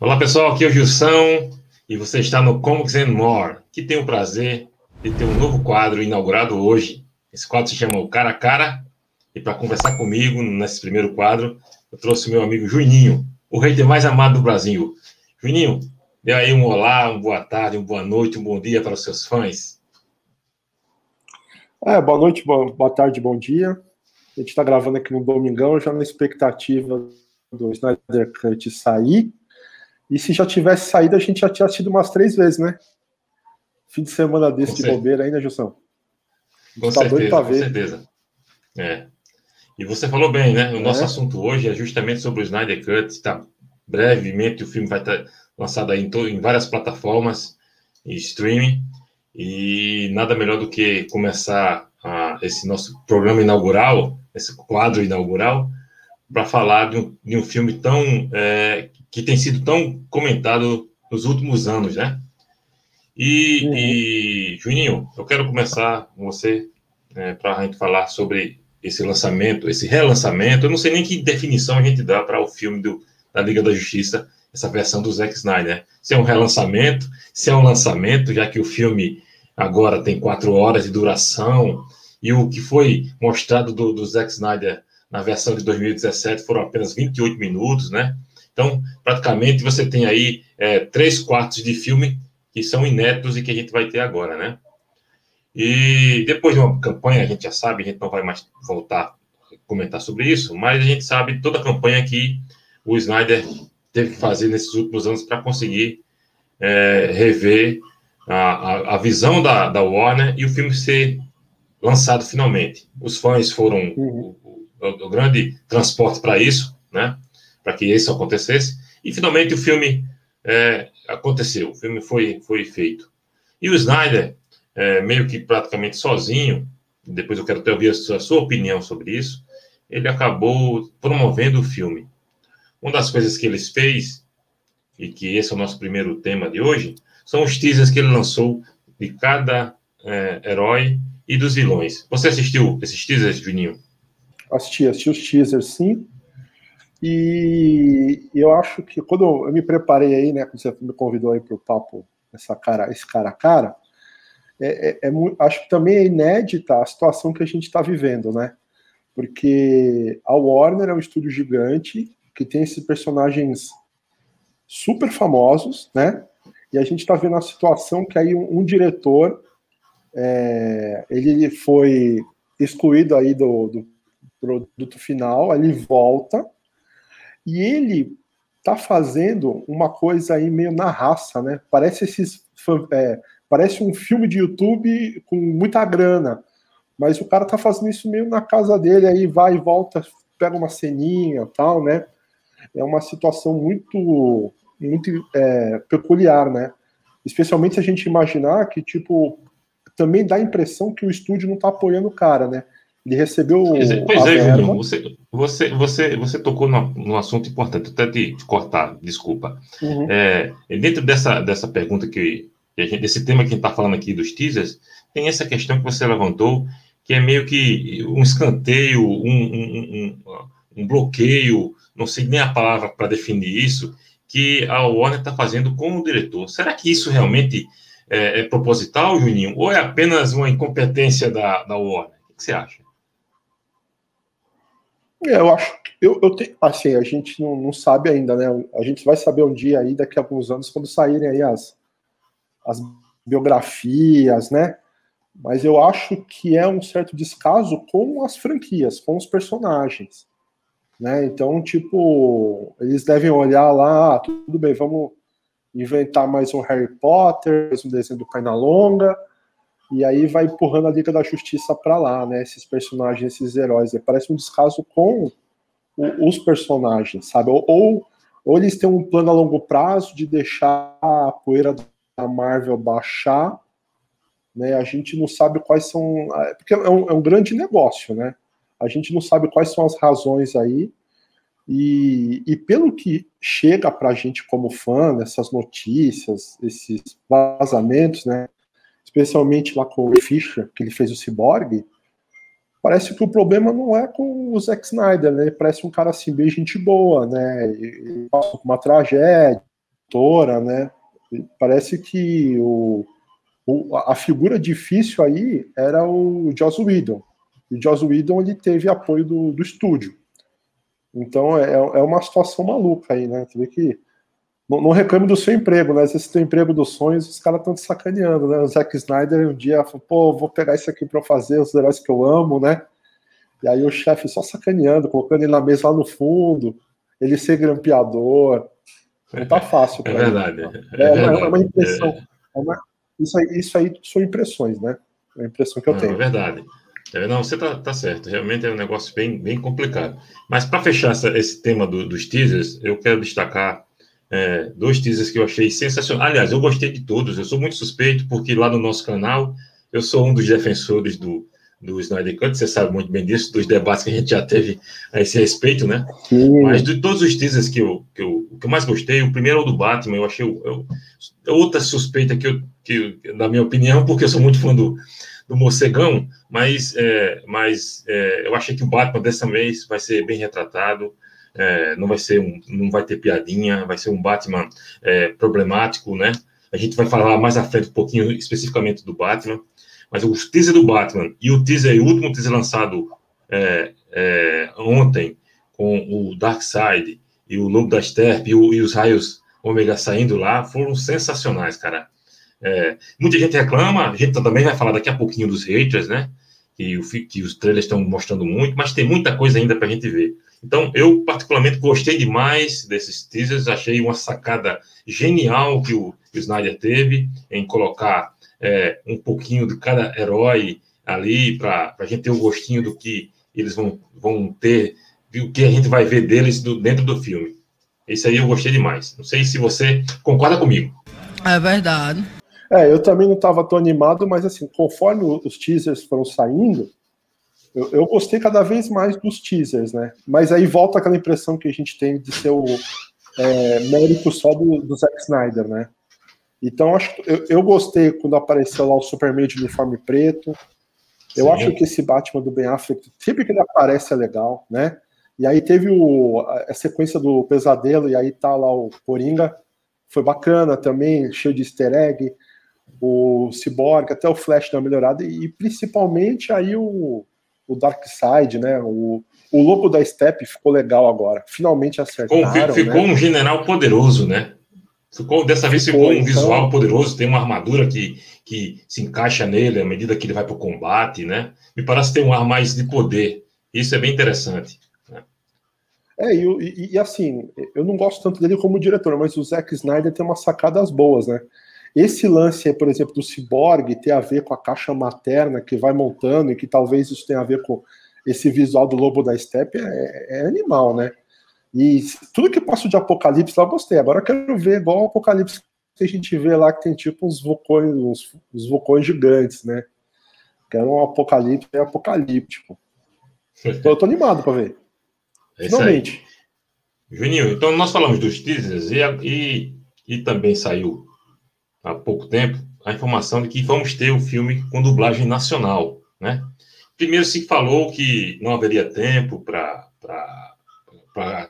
Olá pessoal, aqui é o Gilson e você está no Comics and More, que tem o prazer de ter um novo quadro inaugurado hoje. Esse quadro se chama O Cara a Cara e para conversar comigo nesse primeiro quadro, eu trouxe meu amigo Juninho, o hater mais amado do Brasil. Juninho, dê aí um olá, uma boa tarde, uma boa noite, um bom dia para os seus fãs. É, boa noite, boa tarde, bom dia. A gente está gravando aqui no Domingão, já na expectativa do Snyder Cut sair. E se já tivesse saído, a gente já tinha assistido umas três vezes, né? Fim de semana desse com de certeza. bobeira ainda, né, Gilson? Com tá certeza, com ver. certeza. É. E você falou bem, né? O é. nosso assunto hoje é justamente sobre o Snyder Cut. Tá? Brevemente o filme vai estar lançado aí em, em várias plataformas e streaming. E nada melhor do que começar esse nosso programa inaugural, esse quadro inaugural, para falar de um, de um, filme tão é, que tem sido tão comentado nos últimos anos, né? E, uhum. e Juninho, eu quero começar com você é, para a gente falar sobre esse lançamento, esse relançamento. Eu não sei nem que definição a gente dá para o filme do, da Liga da Justiça, essa versão do Zack Snyder. Se é um relançamento, se é um lançamento, já que o filme agora tem quatro horas de duração e o que foi mostrado do, do Zack Snyder na versão de 2017 foram apenas 28 minutos, né? Então, praticamente você tem aí é, três quartos de filme que são inéditos e que a gente vai ter agora, né? E depois de uma campanha, a gente já sabe, a gente não vai mais voltar a comentar sobre isso, mas a gente sabe toda a campanha que o Snyder teve que fazer nesses últimos anos para conseguir é, rever a, a, a, visão da, da Warner e o filme ser lançado finalmente. Os fãs foram uhum o, o grande transporte para isso, né? Para que isso acontecesse. E finalmente o filme é, aconteceu, o filme foi, foi feito. E o Snyder, é, meio que praticamente sozinho, depois eu quero ter ouvir a sua, a sua opinião sobre isso, ele acabou promovendo o filme. Uma das coisas que ele fez, e que esse é o nosso primeiro tema de hoje, são os teasers que ele lançou de cada é, herói e dos vilões. Você assistiu esses teasers, Juninho? assisti, assisti os teasers sim. E eu acho que quando eu me preparei aí, né, quando você me convidou aí para o papo, essa cara, esse cara a cara, é, é, é, acho que também é inédita a situação que a gente está vivendo, né? Porque a Warner é um estúdio gigante que tem esses personagens super famosos, né? E a gente está vendo a situação que aí um, um diretor é, ele foi excluído aí do, do produto final, ele volta e ele tá fazendo uma coisa aí meio na raça, né? Parece esses é, parece um filme de YouTube com muita grana, mas o cara tá fazendo isso meio na casa dele, aí vai e volta, pega uma ceninha, tal, né? É uma situação muito muito é, peculiar, né? Especialmente se a gente imaginar que tipo também dá a impressão que o estúdio não tá apoiando o cara, né? Ele recebeu. Pois é, pois é Juninho, você, você, você, você tocou num, assunto importante, até te, te cortar, desculpa. Uhum. É, dentro dessa, dessa pergunta que, que gente, desse tema que a gente está falando aqui dos teasers, tem essa questão que você levantou, que é meio que um escanteio, um, um, um, um bloqueio, não sei nem a palavra para definir isso, que a Warner está fazendo com o diretor. Será que isso realmente é, é, proposital, Juninho, ou é apenas uma incompetência da, da Warner? O que você acha? É, eu acho eu, eu tenho, assim, a gente não, não sabe ainda, né? A gente vai saber um dia aí, daqui a alguns anos, quando saírem aí as, as biografias, né? Mas eu acho que é um certo descaso com as franquias, com os personagens, né? Então, tipo, eles devem olhar lá, ah, tudo bem, vamos inventar mais um Harry Potter, mais um desenho do Longa e aí vai empurrando a Liga da Justiça para lá, né? Esses personagens, esses heróis. Né? Parece um descaso com os personagens, sabe? Ou, ou, ou, eles têm um plano a longo prazo de deixar a poeira da Marvel baixar, né? A gente não sabe quais são. Porque é um, é um grande negócio, né? A gente não sabe quais são as razões aí. E, e, pelo que chega para a gente como fã, essas notícias, esses vazamentos, né? Especialmente lá com o Fischer, que ele fez o Cyborg, parece que o problema não é com o Zack Snyder, né? Ele parece um cara assim, bem gente boa, né? Ele passou por uma tragédia, produtora, né? Parece que o, o, a figura difícil aí era o Joss Whedon. E o Joss Whedon ele teve apoio do, do estúdio. Então é, é uma situação maluca aí, né? Você vê que não, não reclame do seu emprego, né? Se tem emprego dos sonhos, os caras estão te sacaneando, né? O Zack Snyder um dia falou, pô, vou pegar isso aqui para fazer os heróis que eu amo, né? E aí o chefe só sacaneando, colocando ele na mesa lá no fundo, ele ser grampeador. Não tá fácil. É verdade. É, é, verdade. é, uma impressão. É uma, isso, aí, isso aí são impressões, né? É a impressão que eu não, tenho. É verdade. É, não, você tá, tá certo. Realmente é um negócio bem, bem complicado. Mas para fechar essa, esse tema do, dos teasers, eu quero destacar é, dois teasers que eu achei sensacional. Aliás, eu gostei de todos. Eu sou muito suspeito porque lá no nosso canal eu sou um dos defensores do, do Snyder Cut. Você sabe muito bem disso, dos debates que a gente já teve a esse respeito, né? Sim. Mas de todos os teasers que eu, que eu, que eu mais gostei, o primeiro é o do Batman. Eu achei eu, outra suspeita que eu, que, na minha opinião, porque eu sou muito fã do, do Morcegão, mas, é, mas é, eu achei que o Batman dessa vez vai ser bem retratado. É, não vai ser um, não vai ter piadinha, vai ser um Batman é, problemático, né? A gente vai falar mais à frente um pouquinho especificamente do Batman, mas o teaser do Batman e o teaser, o último teaser lançado é, é, ontem com o Darkseid e o Lobo da Steppe e, e, os raios Ômega saindo lá foram sensacionais, cara. É, muita gente reclama, a gente também vai falar daqui a pouquinho dos haters, né? Que, que os trailers estão mostrando muito, mas tem muita coisa ainda para a gente ver. Então, eu particularmente gostei demais desses teasers, achei uma sacada genial que o, que o Snyder teve em colocar é, um pouquinho de cada herói ali para a gente ter o um gostinho do que eles vão, vão ter, o que a gente vai ver deles do, dentro do filme. Isso aí eu gostei demais. Não sei se você concorda comigo. É verdade. É, eu também não estava tão animado, mas assim, conforme os teasers foram saindo, eu, eu, gostei cada vez mais dos teasers, né? Mas aí volta aquela impressão que a gente tem de ser o é, mérito só do, do Zack Snyder, né? Então, acho, eu, eu gostei quando apareceu lá o Superman de uniforme preto. Eu Sim. acho que esse Batman do Ben Affleck, sempre que ele aparece é legal, né? E aí teve o, a sequência do Pesadelo, e aí tá lá o Coringa, foi bacana também, cheio de easter egg, o Cyborg, até o Flash deu uma melhorada, e principalmente aí o, o Darkseid, né? O, o Lobo da Steppe ficou legal agora, finalmente acertaram. Ficou, né? um general poderoso, né? Ficou, dessa vez ficou, ficou um então... visual poderoso, tem uma armadura que, que se encaixa nele à medida que ele vai para o combate, né? Me parece ter um ar mais de poder. Isso é bem interessante. Né? É, e, e, e, assim, eu não gosto tanto dele como diretor, mas o Zack Snyder tem umas sacadas boas, né? Esse lance, por exemplo, do Cyborg ter a ver com a caixa materna que vai montando e que talvez isso tenha a ver com esse visual do Lobo da Steppe é, é animal, né? E tudo que passa de Apocalipse lá eu gostei. Agora eu quero ver igual o Apocalipse que a gente vê lá, que tem tipo uns vulcões, uns, uns vulcões gigantes, né? Quero um Apocalipse é apocalíptico. Então eu tô animado para ver. É Finalmente. Juninho, então nós falamos dos teasers e, e, e também saiu há pouco tempo a informação de que vamos ter o filme com dublagem nacional, né? Primeiro se falou que não haveria tempo para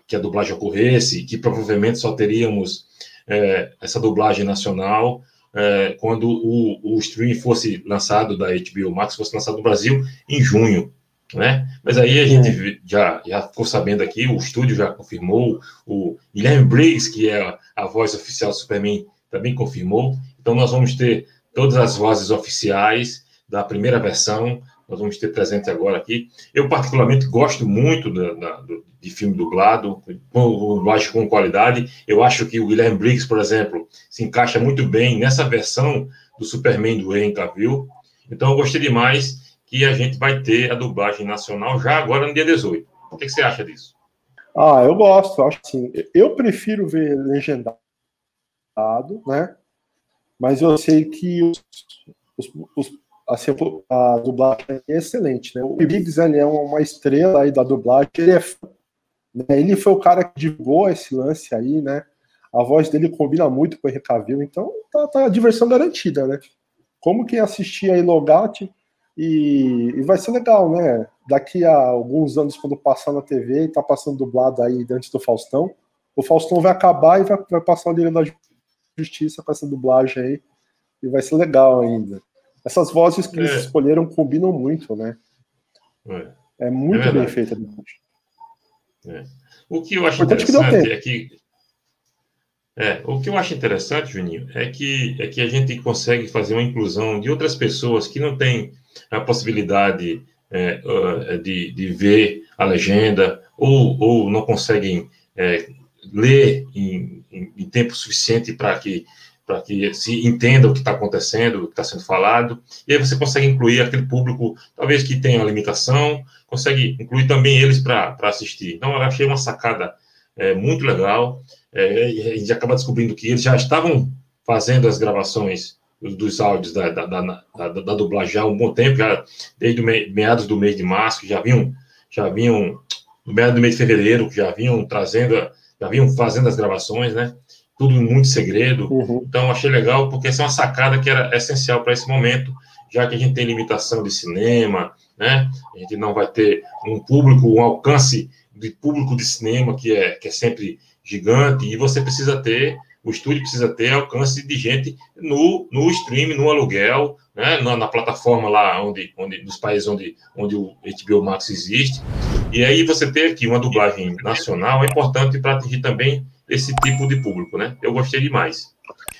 que a dublagem ocorresse, que provavelmente só teríamos é, essa dublagem nacional é, quando o, o streaming fosse lançado da HBO Max, fosse lançado no Brasil em junho. Né? Mas aí a gente já, já ficou sabendo aqui, o estúdio já confirmou, o Guilherme Briggs, que é a, a voz oficial do Superman, também confirmou. Então nós vamos ter todas as vozes oficiais da primeira versão, nós vamos ter presente agora aqui. Eu, particularmente, gosto muito da, da, de filme dublado, dublagem com qualidade. Eu acho que o Guilherme Briggs, por exemplo, se encaixa muito bem nessa versão do Superman do Henry Cavill. Então, eu gostei demais que a gente vai ter a dublagem nacional já agora no dia 18. O que, que você acha disso? Ah, eu gosto. Acho assim, eu prefiro ver legendado, né? Mas eu sei que os, os, os assim, a dublagem é excelente, né? O Biggs, ele é uma estrela aí da dublagem, ele é né? ele foi o cara que divulgou esse lance aí, né? A voz dele combina muito com o Henry Cavill, então tá, tá diversão garantida, né? Como quem assistir aí Logate e, e, vai ser legal, né? Daqui a alguns anos, quando passar na TV tá passando dublado aí antes do Faustão, o Faustão vai acabar e vai, vai passar o Liga da justiça com essa dublagem aí. E vai ser legal ainda. Essas vozes que eles é. escolheram combinam muito, né? É, é muito é bem feita. É. O que eu acho interessante que é que. É, o que eu acho interessante, Juninho, é que, é que a gente consegue fazer uma inclusão de outras pessoas que não têm a possibilidade é, de, de ver a legenda ou, ou não conseguem é, ler em, em, em, tempo suficiente para que para que se entenda o que está acontecendo, o que está sendo falado, e aí você consegue incluir aquele público, talvez que tenha uma limitação, consegue incluir também eles para assistir. Então, eu achei uma sacada é, muito legal, é, e a gente acaba descobrindo que eles já estavam fazendo as gravações dos áudios da, da, da, da, da dublagem há um bom tempo, já desde meados do mês de março, já vinham, já vinham, no meados do mês de fevereiro, já vinham trazendo, já vinham fazendo as gravações, né? Tudo muito segredo. Uhum. Então, achei legal, porque essa é uma sacada que era essencial para esse momento, já que a gente tem limitação de cinema, né? A gente não vai ter um público, um alcance de público de cinema que é, que é sempre gigante, e você precisa ter o estúdio precisa ter alcance de gente no, no stream, no aluguel, né, na, na, plataforma lá onde, onde, nos países onde, onde o HBO Max existe. E aí você ter aqui uma dublagem nacional é importante para atingir também esse tipo de público, né? Eu gostei demais.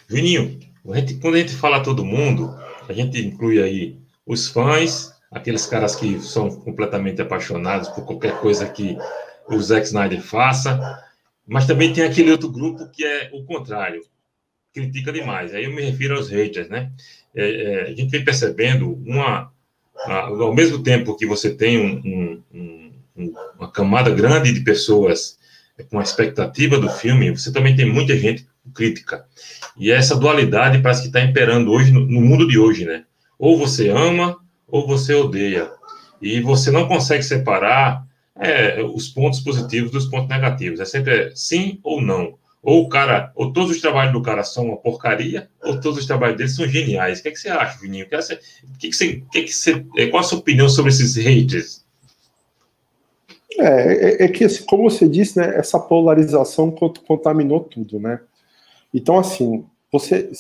Juninho, a gente, quando a gente fala todo mundo, a gente inclui aí os fãs, aqueles caras que são completamente apaixonados por qualquer coisa que o Zack Snyder faça, mas também tem aquele outro grupo que é o contrário, critica demais. Aí eu me refiro aos haters, né? É, é, a gente vem percebendo uma. A, ao mesmo tempo que você tem um, um, um, uma camada grande de pessoas com a expectativa do filme, você também tem muita gente crítica. E essa dualidade parece que está imperando hoje no, no mundo de hoje, né? Ou você ama ou você odeia. E você não consegue separar é, os pontos positivos dos pontos negativos. É sempre sim ou não. Ou o cara, ou todos os trabalhos do cara são uma porcaria, ou todos os trabalhos dele são geniais. O que, é que você acha, Vininho? O que, é que, você, que, é que você, qual a sua opinião sobre esses haters? É, é, é que, assim, como você disse, né, essa polarização contaminou tudo, né? Então, assim, você,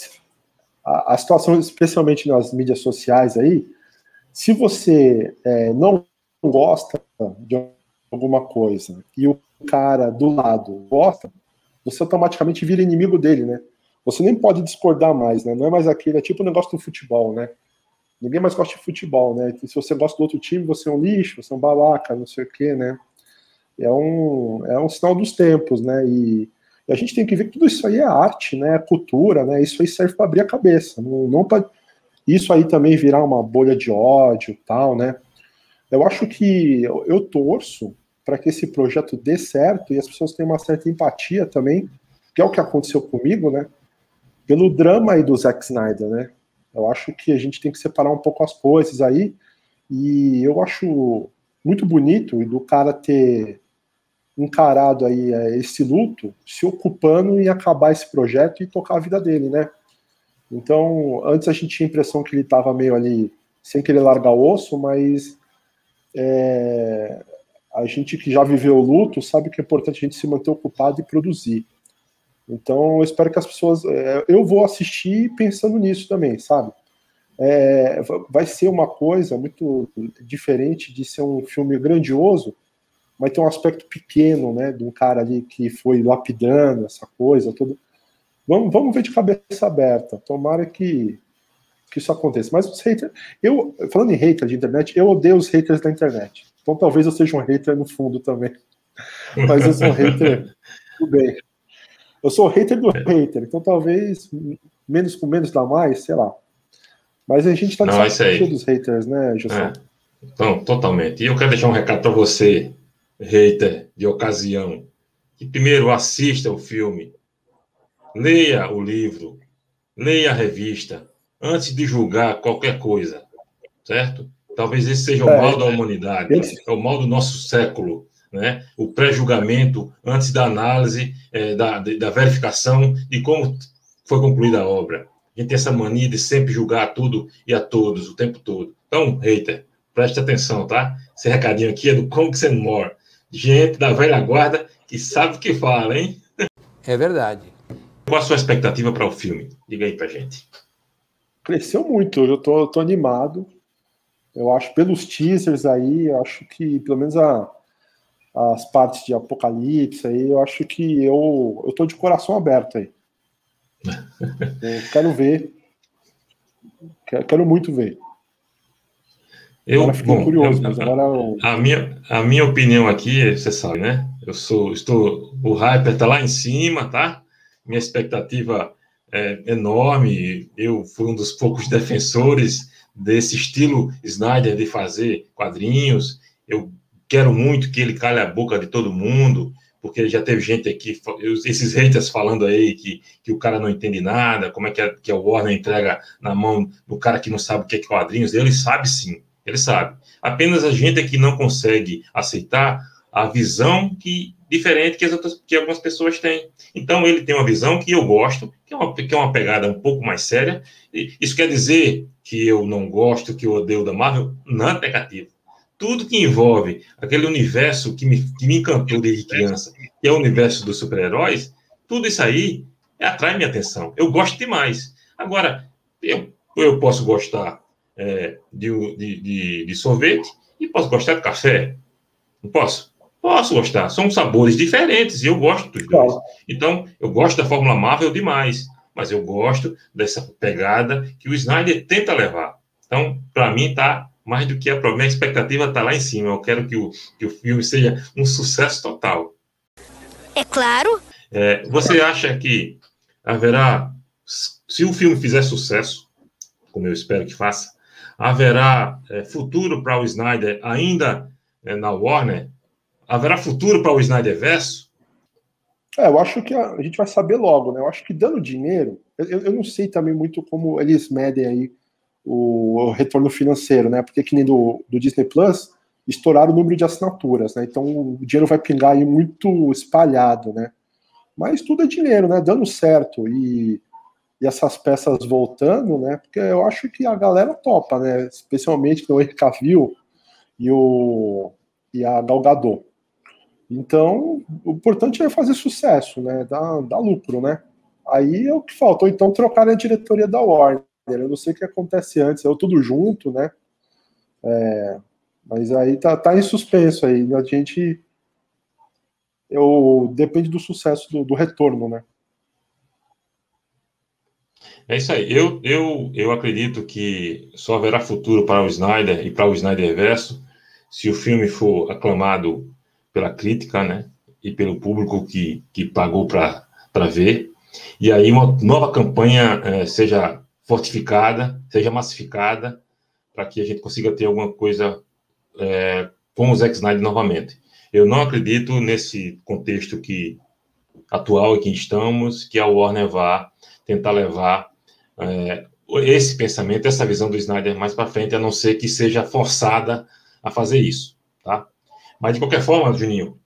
a, a situação, especialmente nas mídias sociais aí, se você é, não gosta de alguma coisa e o cara do lado gosta, você automaticamente vira inimigo dele, né? Você nem pode discordar mais, né? Não é mais aquele, é tipo o negócio do futebol, né? Ninguém mais gosta de futebol, né? Se você gosta do outro time, você é um lixo, você é um babaca, não sei o quê, né? É um, é um sinal dos tempos, né? E, e a gente tem que ver que tudo isso aí é arte, né? É cultura, né? Isso aí serve para abrir a cabeça, não, não para isso aí também virar uma bolha de ódio, tal, né? Eu acho que eu, eu torço para que esse projeto dê certo e as pessoas tenham uma certa empatia também, que é o que aconteceu comigo, né? Pelo drama aí do Zack Snyder, né? Eu acho que a gente tem que separar um pouco as coisas aí, e eu acho muito bonito do cara ter encarado aí é, esse luto, se ocupando em acabar esse projeto e tocar a vida dele, né? Então, antes a gente tinha a impressão que ele estava meio ali sem querer largar o osso, mas é, a gente que já viveu o luto sabe que é importante a gente se manter ocupado e produzir. Então, eu espero que as pessoas. É, eu vou assistir pensando nisso também, sabe? É, vai ser uma coisa muito diferente de ser um filme grandioso, mas tem um aspecto pequeno, né? De um cara ali que foi lapidando essa coisa, tudo. Vamos, vamos ver de cabeça aberta. Tomara que, que isso aconteça. Mas os haters. Eu, falando em hater de internet, eu odeio os haters da internet. Então talvez eu seja um hater no fundo também. Mas eu sou um hater do bem. Eu sou hater do hater, então talvez menos com menos dá mais, sei lá. Mas a gente tá de dos haters, né, José? É. Então, totalmente. E eu quero deixar um recado para você, hater de ocasião, que primeiro assista o filme, leia o livro, leia a revista, antes de julgar qualquer coisa, certo? Talvez esse seja o é, mal da humanidade, é o mal do nosso século, né? O pré-julgamento antes da análise, é, da, da verificação de como foi concluída a obra. A gente tem essa mania de sempre julgar tudo e a todos o tempo todo. Então, hater, preste atenção, tá? Esse recadinho aqui é do Conks and More. Gente da velha guarda que sabe o que fala, hein? É verdade. Qual a sua expectativa para o filme? Diga aí para gente. Cresceu muito, eu tô, tô animado. Eu acho, pelos teasers aí, eu acho que, pelo menos a, as partes de Apocalipse aí, eu acho que eu, eu tô de coração aberto aí. eu quero ver. Quero, quero muito ver. Eu, agora bom, curioso, eu, agora eu... a, minha, a minha opinião aqui, você sabe, né? Eu sou, estou, o Hyper está lá em cima, tá? Minha expectativa é enorme. Eu fui um dos poucos defensores desse estilo Snyder de fazer quadrinhos. Eu quero muito que ele calhe a boca de todo mundo, porque já teve gente aqui, esses haters falando aí que, que o cara não entende nada, como é que, é, que a Warner entrega na mão do cara que não sabe o que é quadrinhos. Ele sabe sim ele sabe. Apenas a gente é que não consegue aceitar a visão que diferente que, as outras, que algumas pessoas têm. Então, ele tem uma visão que eu gosto, que é uma, que é uma pegada um pouco mais séria. Isso quer dizer que eu não gosto, que eu odeio da Marvel? Não é negativo. Tudo que envolve aquele universo que me, que me encantou desde criança, que é o universo dos super-heróis, tudo isso aí atrai minha atenção. Eu gosto demais. Agora, eu, eu posso gostar é, de, de, de, sorvete e posso gostar de café. Não posso? Posso gostar. São sabores diferentes e eu gosto dos dois. Então, eu gosto da Fórmula Marvel demais, mas eu gosto dessa pegada que o Snyder tenta levar. Então, para mim, tá mais do que a minha expectativa está lá em cima. Eu quero que o, que o filme seja um sucesso total. É claro. É, você acha que haverá, se o filme fizer sucesso, como eu espero que faça, haverá é, futuro para o Snyder ainda é, na Warner? Haverá futuro para o Snyder Verso? É, eu acho que a, a, gente vai saber logo, né? Eu acho que dando dinheiro, eu, eu não sei também muito como eles medem aí o, o, retorno financeiro, né? Porque que nem do, do Disney Plus, estouraram o número de assinaturas, né? Então o dinheiro vai pingar aí muito espalhado, né? Mas tudo é dinheiro, né? Dando certo e e essas peças voltando, né? Porque eu acho que a galera topa, né? Especialmente o Henry Cavill e, o, e a Galgador. Então, o importante é fazer sucesso, né? Dar, lucro, né? Aí é o que faltou, então, trocar a diretoria da Warner. Eu não sei o que acontece antes, eu tudo junto, né? É, mas aí tá, tá em suspenso aí. A gente. Eu, depende do sucesso do, do retorno, né? É isso aí. Eu, eu, eu acredito que só haverá futuro para o Snyder e para o Snyder Verso se o filme for aclamado pela crítica, né? E pelo público que, que pagou para ver. E aí uma nova campanha é, seja fortificada, seja massificada, para que a gente consiga ter alguma coisa é, com o Zack Snyder novamente. Eu não acredito nesse contexto que atual em que estamos, que a Warner vá tentar levar é, esse pensamento, essa visão do Snyder mais para frente, a não ser que seja forçada a fazer isso? Mas de qualquer forma, Juninho,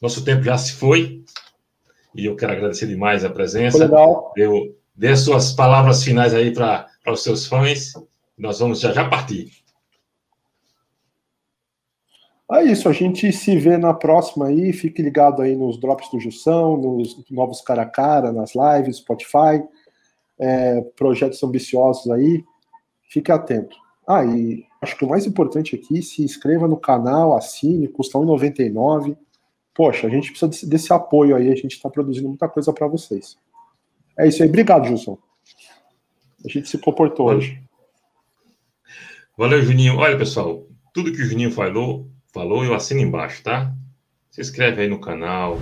nosso tempo já se foi e eu quero agradecer demais a presença. Foi legal. Eu dê as suas palavras finais aí para os seus fãs. Nós vamos já já partir. É isso, a gente se vê na próxima aí. Fique ligado aí nos drops do Jussão, nos novos cara a cara, nas lives, Spotify é, projetos ambiciosos aí, fique atento. Ah, e acho que o mais importante aqui, se inscreva no canal, assine, custa R$1,99. Poxa, a gente precisa desse, desse, apoio aí, a gente está produzindo muita coisa para vocês. É isso aí, obrigado, Gilson. A gente se comportou Valeu. hoje. Valeu, Juninho. Olha, pessoal, tudo que o Juninho falou, falou, eu assino embaixo, tá? Se inscreve aí no canal,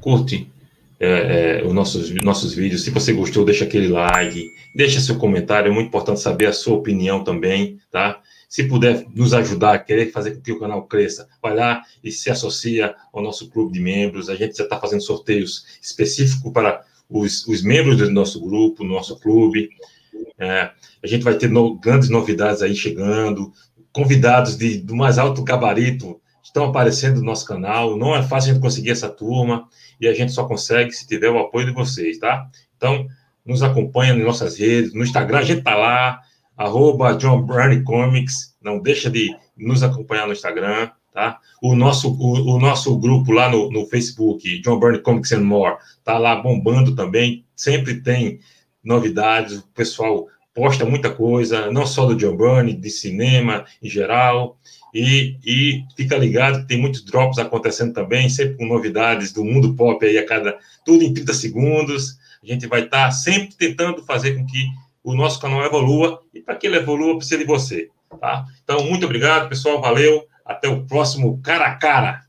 curte é, é, os nossos, nossos vídeos. Se você gostou, deixa aquele like, deixa seu comentário, é muito importante saber a sua opinião também, tá? Se puder nos ajudar a querer fazer com que o canal cresça, vai lá e se associa ao nosso clube de membros. A gente já está fazendo sorteios específicos para os, os, membros do nosso grupo, nosso clube. É, a gente vai ter no, grandes novidades aí chegando, convidados de, do mais alto gabarito estão aparecendo no nosso canal. Não é fácil a gente conseguir essa turma e a gente só consegue se tiver o apoio de vocês, tá? Então, nos acompanha nas nossas redes, no Instagram a gente tá lá, arroba John Comics, não deixa de nos acompanhar no Instagram, tá? O nosso, o, o nosso grupo lá no, no Facebook, John Byrne Comics and More, tá lá bombando também, sempre tem novidades, o pessoal posta muita coisa, não só do John Byrne, de cinema em geral, e, e fica ligado que tem muitos drops acontecendo também, sempre com novidades do mundo pop aí a cada, tudo em 30 segundos, a gente vai estar tá sempre tentando fazer com que o nosso canal evolua, e para que ele evolua, precisa de você, tá? Então, muito obrigado, pessoal, valeu, até o próximo cara a cara.